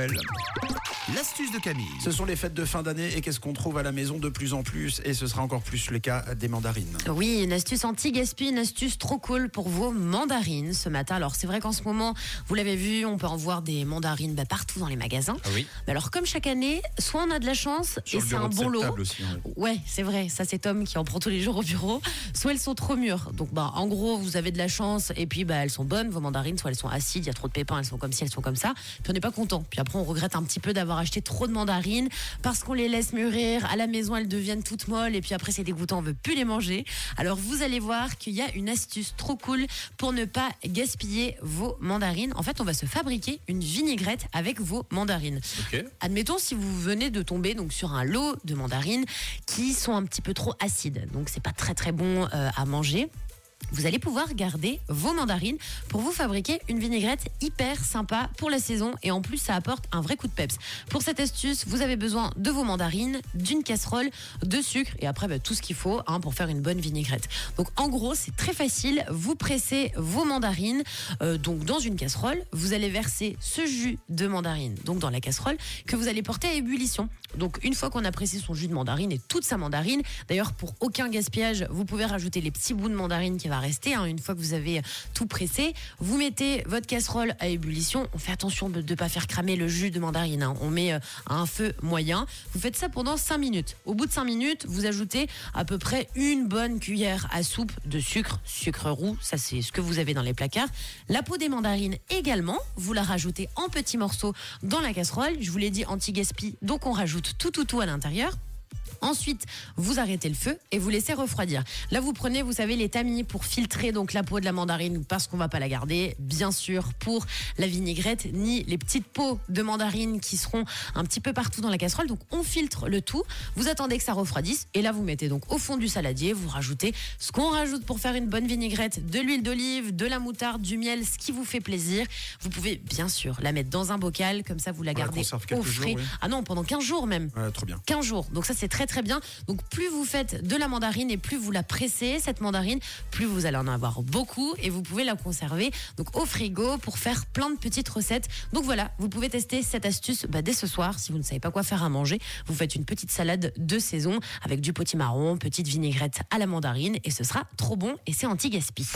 哎。L'astuce de Camille. Ce sont les fêtes de fin d'année et qu'est-ce qu'on trouve à la maison de plus en plus et ce sera encore plus le cas des mandarines. Oui, une astuce anti-gaspi, une astuce trop cool pour vos mandarines ce matin. Alors c'est vrai qu'en ce moment, vous l'avez vu, on peut en voir des mandarines bah, partout dans les magasins. Ah oui. Mais alors comme chaque année, soit on a de la chance Sur et c'est un bon lot. aussi. Ouais, c'est vrai, ça c'est Tom qui en prend tous les jours au bureau. Soit elles sont trop mûres. Donc bah en gros, vous avez de la chance et puis bah elles sont bonnes vos mandarines, soit elles sont acides, il y a trop de pépins, elles sont comme ci, elles sont comme ça. Puis on n'est pas content. Puis après on regrette un petit peu d'avoir acheté trop de mandarines parce qu'on les laisse mûrir à la maison, elles deviennent toutes molles et puis après c'est dégoûtant, on veut plus les manger. Alors vous allez voir qu'il y a une astuce trop cool pour ne pas gaspiller vos mandarines. En fait, on va se fabriquer une vinaigrette avec vos mandarines. Admettons si vous venez de tomber donc sur un lot de mandarines qui sont un petit peu trop acides, donc c'est pas très très bon euh, à manger. Vous allez pouvoir garder vos mandarines pour vous fabriquer une vinaigrette hyper sympa pour la saison et en plus ça apporte un vrai coup de peps. Pour cette astuce, vous avez besoin de vos mandarines, d'une casserole, de sucre et après bah, tout ce qu'il faut hein, pour faire une bonne vinaigrette. Donc en gros c'est très facile, vous pressez vos mandarines euh, donc dans une casserole, vous allez verser ce jus de mandarine donc dans la casserole que vous allez porter à ébullition. Donc une fois qu'on a pressé son jus de mandarine et toute sa mandarine, d'ailleurs pour aucun gaspillage, vous pouvez rajouter les petits bouts de mandarine qui va rester hein, une fois que vous avez tout pressé. Vous mettez votre casserole à ébullition. On fait attention de ne pas faire cramer le jus de mandarine. hein. On met euh, un feu moyen. Vous faites ça pendant 5 minutes. Au bout de 5 minutes, vous ajoutez à peu près une bonne cuillère à soupe de sucre, sucre roux, ça c'est ce que vous avez dans les placards. La peau des mandarines également, vous la rajoutez en petits morceaux dans la casserole. Je vous l'ai dit anti-gaspi, donc on rajoute tout tout tout à l'intérieur. Ensuite, vous arrêtez le feu et vous laissez refroidir. Là, vous prenez, vous savez, les tamis pour filtrer donc la peau de la mandarine parce qu'on va pas la garder, bien sûr, pour la vinaigrette, ni les petites peaux de mandarine qui seront un petit peu partout dans la casserole. Donc, on filtre le tout. Vous attendez que ça refroidisse et là, vous mettez donc au fond du saladier, vous rajoutez ce qu'on rajoute pour faire une bonne vinaigrette, de l'huile d'olive, de la moutarde, du miel, ce qui vous fait plaisir. Vous pouvez bien sûr la mettre dans un bocal, comme ça vous la gardez au frais. jours, oui. Ah non, pendant 15 jours même. Ouais, trop bien. 15 jours. Donc ça c'est très très bien. Donc plus vous faites de la mandarine et plus vous la pressez cette mandarine, plus vous allez en avoir beaucoup et vous pouvez la conserver donc au frigo pour faire plein de petites recettes. Donc voilà, vous pouvez tester cette astuce bah, dès ce soir si vous ne savez pas quoi faire à manger. Vous faites une petite salade de saison avec du potimarron, petite vinaigrette à la mandarine et ce sera trop bon et c'est anti-gaspi.